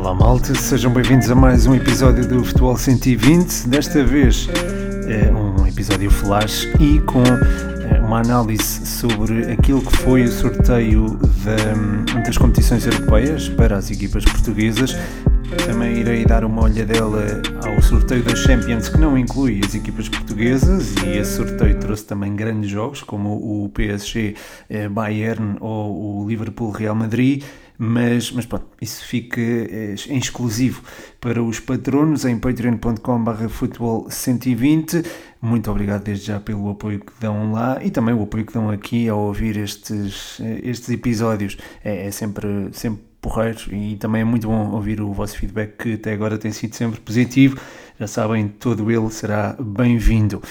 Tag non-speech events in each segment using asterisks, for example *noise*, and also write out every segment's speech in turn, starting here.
Olá malta, sejam bem-vindos a mais um episódio do Futebol 120. Desta vez é um episódio flash e com é, uma análise sobre aquilo que foi o sorteio da, das competições europeias para as equipas portuguesas. Também irei dar uma olhadela ao sorteio das Champions que não inclui as equipas portuguesas e esse sorteio trouxe também grandes jogos como o PSG eh, Bayern ou o Liverpool Real Madrid mas, mas pronto, isso fica é, em exclusivo para os patronos em patreon.com.br futebol 120. Muito obrigado desde já pelo apoio que dão lá e também o apoio que dão aqui ao ouvir estes, eh, estes episódios. É, é sempre, sempre porreiro e também é muito bom ouvir o vosso feedback que até agora tem sido sempre positivo. Já sabem, todo ele será bem-vindo.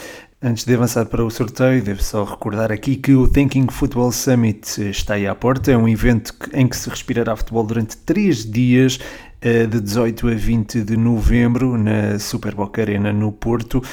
Antes de avançar para o sorteio, devo só recordar aqui que o Thinking Football Summit está aí à porta. É um evento em que se respirará futebol durante três dias, eh, de 18 a 20 de novembro, na Super Boca Arena, no Porto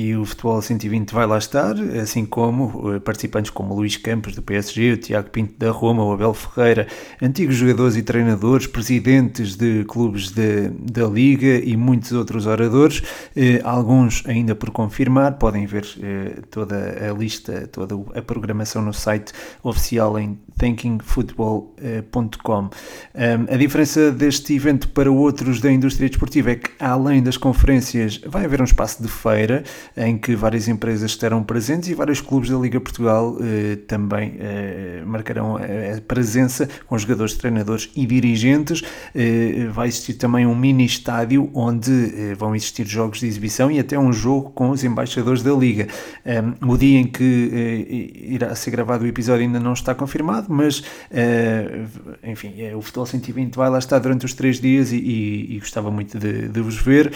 e o Futebol 120 vai lá estar, assim como eh, participantes como Luís Campos do PSG, o Tiago Pinto da Roma, o Abel Ferreira, antigos jogadores e treinadores, presidentes de clubes de, da Liga e muitos outros oradores, eh, alguns ainda por confirmar, podem ver eh, toda a lista, toda a programação no site oficial em thinkingfootball.com. A diferença deste evento para outros da indústria desportiva é que, além das conferências, vai haver um espaço de feira em que várias empresas estarão presentes e vários clubes da Liga Portugal eh, também eh, marcarão a presença com jogadores, treinadores e dirigentes. Eh, vai existir também um mini estádio onde eh, vão existir jogos de exibição e até um jogo com os embaixadores da Liga. Um, o dia em que eh, irá ser gravado o episódio ainda não está confirmado, mas enfim, é, o Futebol 120 vai lá estar durante os três dias e, e, e gostava muito de, de vos ver.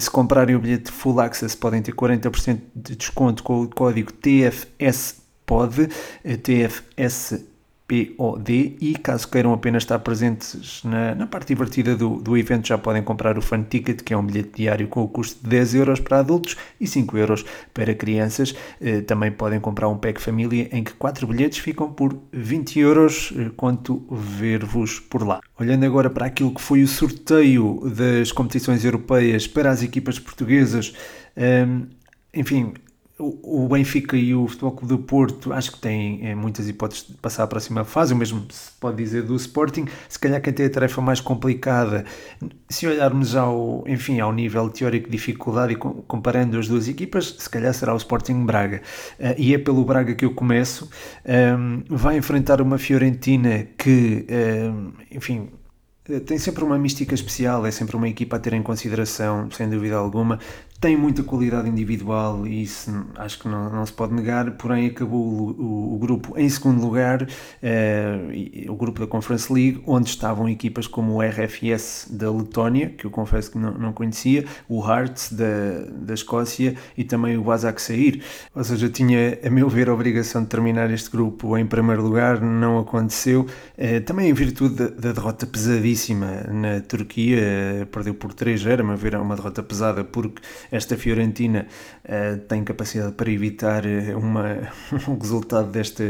Se comprarem o bilhete Full Access podem ter 40% de desconto com o código TFSPOD, eh, TFS POD e caso queiram apenas estar presentes na, na parte divertida do, do evento já podem comprar o Fun Ticket que é um bilhete diário com o custo de 10 euros para adultos e 5 euros para crianças. Eh, também podem comprar um pack família em que 4 bilhetes ficam por 20 euros. Eh, quanto ver-vos por lá. Olhando agora para aquilo que foi o sorteio das competições europeias para as equipas portuguesas eh, enfim, o Benfica e o Futebol Clube do Porto acho que têm é, muitas hipóteses de passar à próxima fase, o mesmo se pode dizer do Sporting. Se calhar quem tem a tarefa mais complicada, se olharmos ao, enfim, ao nível teórico de dificuldade e comparando as duas equipas, se calhar será o Sporting Braga. Uh, e é pelo Braga que eu começo. Um, vai enfrentar uma Fiorentina que, um, enfim, tem sempre uma mística especial, é sempre uma equipa a ter em consideração, sem dúvida alguma tem muita qualidade individual e isso acho que não, não se pode negar, porém acabou o, o, o grupo em segundo lugar, eh, o grupo da Conference League, onde estavam equipas como o RFS da Letónia, que eu confesso que não, não conhecia, o Hearts da, da Escócia e também o Basak Sair, ou seja, tinha a meu ver a obrigação de terminar este grupo em primeiro lugar, não aconteceu, eh, também em virtude da, da, derrota pesadíssima na Turquia, eh, perdeu por 3-0, a meu ver é uma derrota pesada porque esta Fiorentina uh, tem capacidade para evitar eh, uma, *laughs* um resultado desta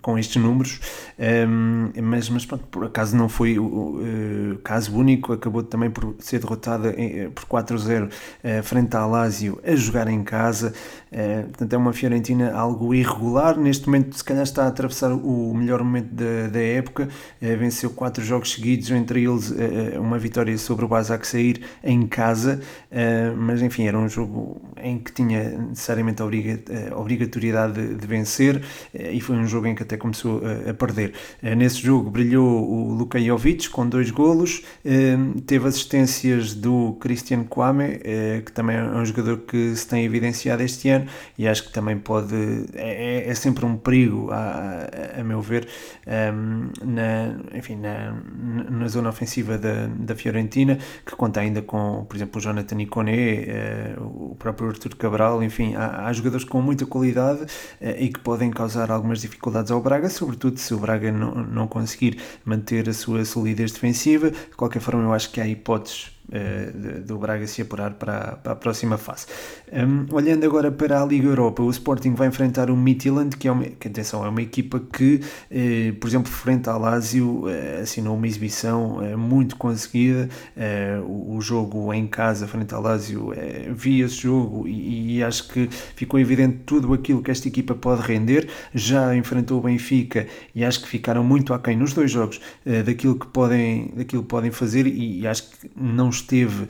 com estes números, um, ehm, mas, mas pronto, por acaso não foi o uh, caso único, acabou também por ser derrotada em, por 4-0 uh, frente à Lazio a jogar em casa, uh, portanto é uma Fiorentina algo irregular, neste momento se calhar está a atravessar o melhor momento da, da época, venceu quatro jogos seguidos, entre eles uma vitória sobre o Basak sair em casa, mas enfim, era um jogo em que tinha necessariamente a, obrigatoriedade de, de vencer e foi um jogo que até começou a, perder. Eh, nesse jogo brilhou o Luka Jovic com dois golos, eh, teve assistências do Christian Kwame, eh, que também é um jogador que se tem evidenciado este ano e acho que também pode, é, é, é sempre um perigo, a, a, a meu ver, na, enfim, na, na zona ofensiva da, da Fiorentina, que conta ainda com, por exemplo, o Jonathan Iconé, o próprio Artur Cabral, enfim, há, há jogadores com muita qualidade e que podem causar algumas dificuldades dificuldades ao Braga, sobretudo se o Braga não, não conseguir manter a sua solidez defensiva. De qualquer forma, eu acho que há hipóteses uh, do Braga se apurar para, para a próxima fase. Um, olhando agora para a Liga Europa, o Sporting vai enfrentar o Midtjylland, que é uma, que, atenção, é uma equipa que, uh, por exemplo, frente ao Lazio, uh, assinou uma exibição muito conseguida. O, o, jogo em casa, frente ao Lazio, vi esse jogo e, e, acho que ficou evidente tudo aquilo que esta equipa pode render. Já enfrentou o Benfica e acho que ficaram muito aquém nos dois jogos daquilo que podem, daquilo que podem fazer e, e acho que não esteve,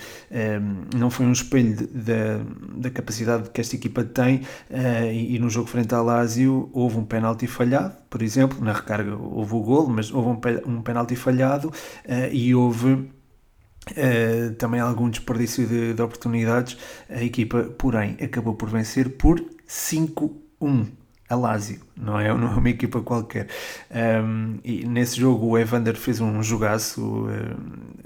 não foi um espelho da, da capacidade que esta equipa tem uh, e, e, no jogo frente ao Lazio houve um penalti falhado, por exemplo, na recarga houve o gol, mas houve um, um penalti falhado uh, e houve Uh, também algum desperdício de, de, oportunidades. A equipa, porém, acabou por vencer por 5-1 a Lazio não é, *laughs* não é uma equipa qualquer. Um, e nesse jogo o Evander fez um jogaço,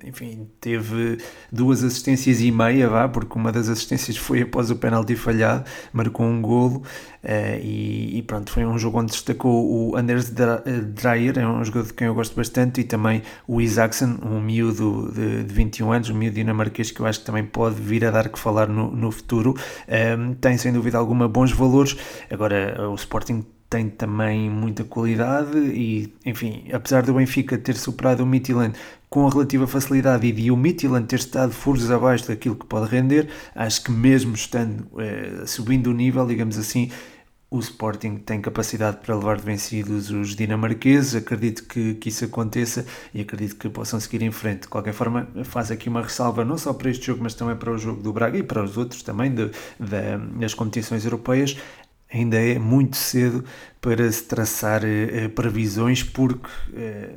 enfim, teve duas assistências e meia, vá, porque uma das assistências foi após o penalti falhado, marcou um golo uh, e, e, pronto, foi um jogo onde destacou o Anders Dreyer, é um jogador de quem eu gosto bastante, e também o Isaacson, um miúdo de, de 21 anos, um miúdo dinamarquês que eu acho que também pode vir a dar que falar no, no futuro. Um, tem sem dúvida alguma bons valores. Agora, o Sporting tem também muita qualidade e, enfim, apesar do Benfica ter superado o Midtjylland com relativa facilidade e de o Midtjylland ter estado furos abaixo daquilo que pode render, acho que mesmo estando eh, subindo o nível, digamos assim, o Sporting tem capacidade para levar de vencidos os dinamarqueses, acredito que, que isso aconteça e acredito que possam seguir em frente. De qualquer forma, faz aqui uma ressalva não só para este jogo, mas também para o jogo do Braga e para os outros também de, de, das competições europeias ainda é muito cedo para se traçar eh, previsões, porque eh,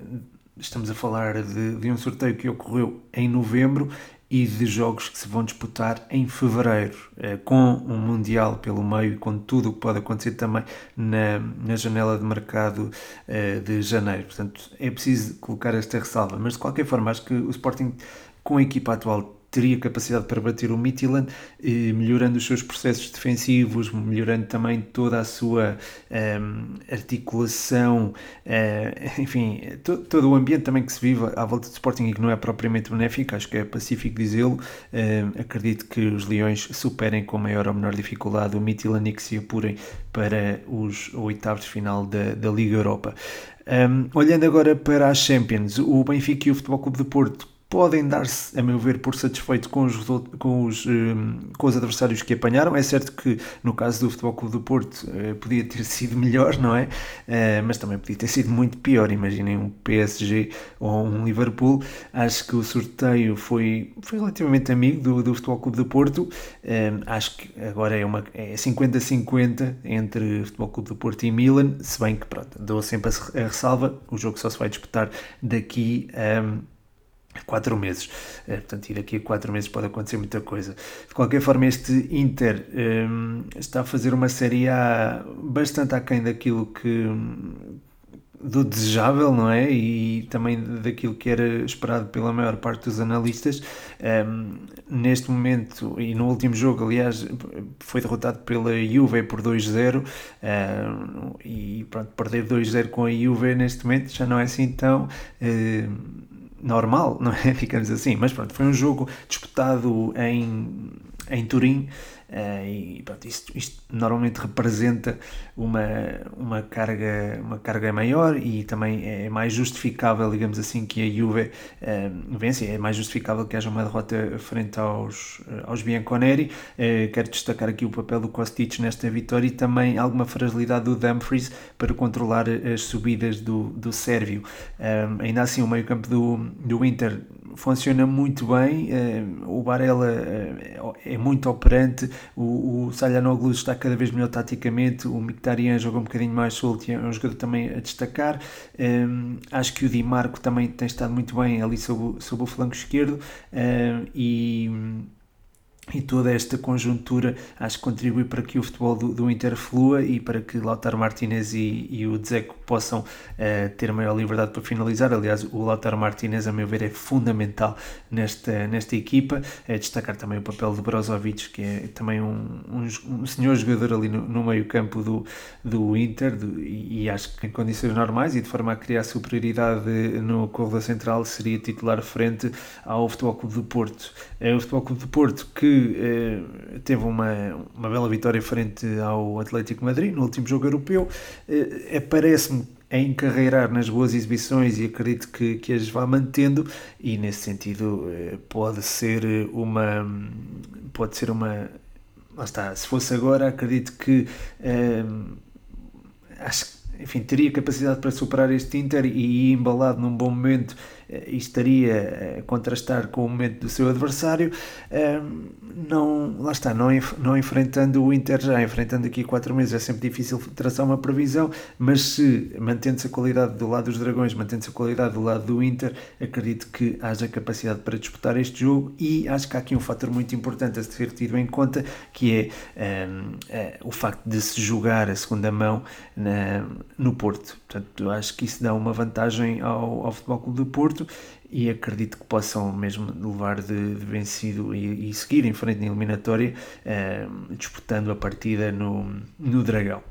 estamos a falar de, de, um sorteio que ocorreu em novembro e de jogos que se vão disputar em fevereiro, eh, com um Mundial pelo meio e com tudo o que pode acontecer também na, na janela de mercado de janeiro. Portanto, é preciso colocar esta ressalva, mas de qualquer forma, acho que o Sporting, com a equipa atual, teria capacidade para bater o Midtjylland, eh, melhorando os seus processos defensivos, melhorando também toda a sua um, ehm, articulação, uh, *laughs* enfim, to, todo o ambiente também que se vive à volta do Sporting e que não é propriamente benéfico, acho que é pacífico dizê-lo. Uh, acredito que os Leões superem com maior ou menor dificuldade o Midtjylland e que se apurem para os oitavos de final da, da Liga Europa. Um, ehm, olhando agora para as Champions, o Benfica e o Futebol Clube de Porto podem dar-se, a meu ver, por satisfeito com os, com, os, hum, com os adversários que apanharam. É certo que no caso do Futebol Clube do Porto eh, podia ter *laughs* sido melhor, não é? Eh, mas também podia ter sido muito pior. Imaginem um PSG ou um Liverpool. Acho que o sorteio foi, foi relativamente amigo do, do Futebol Clube do Porto. Eh, acho que agora é, uma, é 50-50 entre Futebol Clube do Porto e Milan, se bem que, pronto, dou sempre a, ressalva, o jogo só se vai disputar daqui a. Quatro meses. É, portanto, e daqui a quatro meses pode acontecer muita coisa. De qualquer forma, este Inter um, está a fazer uma Série A bastante aquém daquilo que do desejável, não é? E também daquilo que era esperado pela maior parte dos analistas. Um, neste momento, e no último jogo, aliás, foi derrotado pela Juve por 2-0 um, e pronto, perder 2-0 com a Juve neste momento já não é assim tão... Um, normal, *laughs* não é? Ficamos assim. Mas pronto, foi um jogo disputado em, em Turim Uh, e pronto, isto, isto, normalmente representa uma, uma, carga, uma carga maior e também é mais justificável, digamos assim, que a Juve uh, vence, é mais justificável que haja uma derrota frente aos, aos Bianconeri. Uh, quero destacar aqui o papel do Kostic nesta vitória e também alguma fragilidade do Dumfries para controlar as subidas do, do Sérvio. ainda assim, o meio campo do, do Inter funciona muito bem, o Barella é muito operante, o, o Salhanoglu está cada vez melhor taticamente, o Mkhitaryan joga um bocadinho mais solto é um jogador também a destacar. Um, acho que o Di Marco também tem estado muito bem ali sob o flanco esquerdo um, e e toda esta conjuntura acho que contribui para que o futebol do, do Inter flua e para que Lautaro Martinez e, e o Dzeko possam uh, ter maior liberdade para finalizar. Aliás, o Lautaro Martinez, a meu ver, é fundamental nesta, nesta equipa. É destacar também o papel de Brozovic, que é também um, um, um senhor jogador ali no, no meio-campo do, do Inter, do, e, acho que em condições normais e de forma a criar superioridade no corredor central seria titular frente ao Futebol Clube do Porto. É o Futebol Clube do Porto que eh, teve uma, uma bela vitória frente ao Atlético Madrid no último jogo europeu. Eh, Parece-me a encarreirar nas boas exibições e acredito que, que as vá mantendo e nesse sentido eh, pode ser uma pode ser uma lá está, se fosse agora acredito que eh, acho que enfim, teria capacidade para superar este Inter e embalado num bom momento e estaria a contrastar com o momento do seu adversário, ehm, não, lá está, não, não enfrentando o Inter já, enfrentando aqui quatro meses, é sempre difícil traçar uma previsão, mas se mantendo-se a qualidade do lado dos Dragões, mantendo-se a qualidade do lado do Inter, acredito que haja capacidade para disputar este jogo e acho que há aqui um fator muito importante a ser tido em conta, que é, é o facto de se jogar a segunda mão na, no Porto. Portanto, acho que isso dá uma vantagem ao, ao Futebol Clube do Porto e acredito que possam mesmo levar de, de vencido e, e, seguir em frente na eliminatória, eh, disputando a partida no, no Dragão.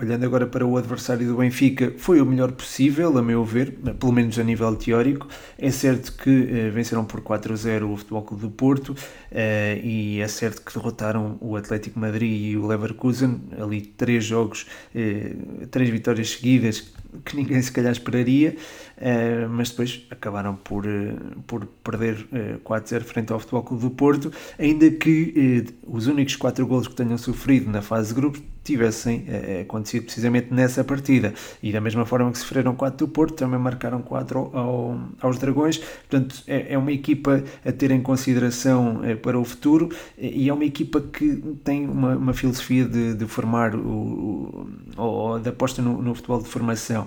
Olhando agora para o adversário do Benfica, foi o melhor possível, a meu ver, pelo menos a nível teórico. É certo que eh, venceram por 4-0 o Futebol Clube do Porto eh, e é certo que derrotaram o Atlético Madrid e o Leverkusen, ali três jogos, eh, três vitórias seguidas que ninguém se calhar esperaria, uh, mas depois acabaram por, uh, por perder uh, 4-0 frente ao Futebol Clube do Porto, ainda que os únicos 4 golos que tenham sofrido na fase de grupos tivessem acontecido precisamente nessa partida. E da mesma forma que sofreram 4 do Porto, também marcaram 4 ao, aos Dragões. Portanto, é, é, uma equipa a ter em consideração para o futuro e é uma equipa que tem uma, uma filosofia de, de formar o, o, ou de aposta no, no futebol de formação.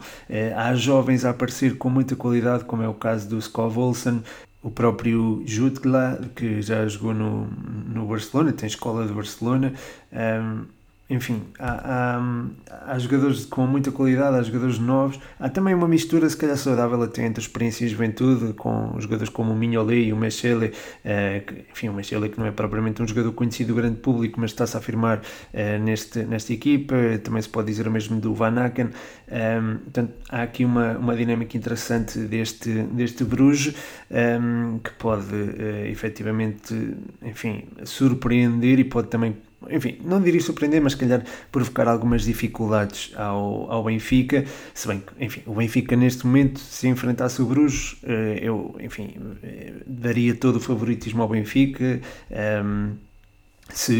Há jovens a aparecer com muita qualidade, como é o caso do Skov Olsen, o próprio Jutgla, que já jogou no, no Barcelona, tem escola de Barcelona. Um, enfim, há, há, há, jogadores com muita qualidade, há jogadores novos, há também uma mistura, se calhar saudável, até entre experiência e juventude, com jogadores como o Mignolet e o Mechele, eh, enfim, o Mechele que não é propriamente um jogador conhecido do grande público, mas está-se a afirmar eh, neste, nesta equipa, também se pode dizer o mesmo do Van Aken, um, portanto, há aqui uma, uma dinâmica interessante deste, deste Bruges, um, que pode uh, efetivamente, enfim, surpreender e pode também enfim, não diria surpreender, mas se calhar provocar algumas dificuldades ao, ao Benfica, se bem que, enfim, o Benfica neste momento, se enfrentasse o Bruges, eh, eu, enfim, eh, daria todo o favoritismo ao Benfica, um, se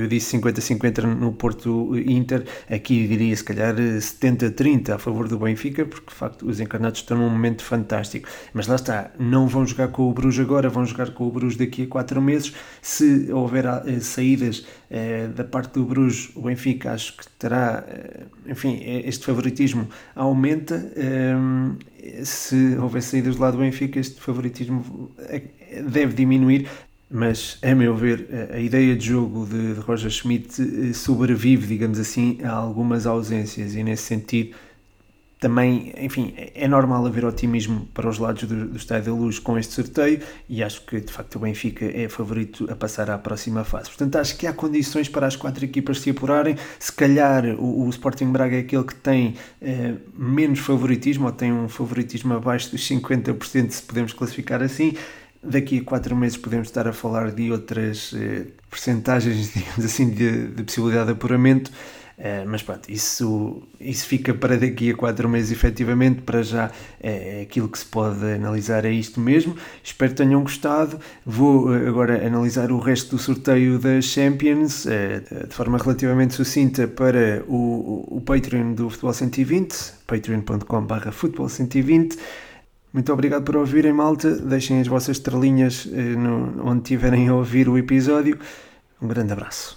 eu disse 50-50 no Porto Inter, aqui diria se calhar 70-30 a favor do Benfica, porque de facto os encarnados estão num momento fantástico. Mas lá está, não vão jogar com o Bruges agora, vão jogar com o Bruges daqui a 4 meses. Se houver eh, saídas eh, da parte do Bruges, o Benfica acho que terá, eh, enfim, este favoritismo aumenta. se houver saídas do lado do Benfica, este favoritismo deve diminuir mas a meu ver a ideia de jogo de, de Roger Schmidt eh, sobrevive, digamos assim, a algumas ausências e nesse sentido também, enfim, é normal haver otimismo para os lados do, do Estádio da Luz com este sorteio e acho que de facto o Benfica é favorito a passar à próxima fase. Portanto, acho que há condições para as quatro equipas se apurarem. Se calhar o, o Sporting Braga é aquele que tem eh, menos favoritismo ou tem um favoritismo abaixo dos 50%, se podemos classificar assim daqui a quatro meses podemos estar a falar de outras eh, percentagens, *laughs* digamos assim, de, de possibilidade de apuramento, eh, mas pronto, isso, isso fica para daqui a quatro meses efetivamente, para já é, é aquilo que se pode analisar é isto mesmo, espero que tenham gostado, vou eh, agora analisar o resto do sorteio das Champions, eh, de forma relativamente sucinta para o, o Patreon do Futebol 120, patreon.com barra futebol 120, muito obrigado por ouvirem, malta. Deixem as vossas estrelinhas eh, no, onde tiverem a ouvir o episódio. Um grande abraço.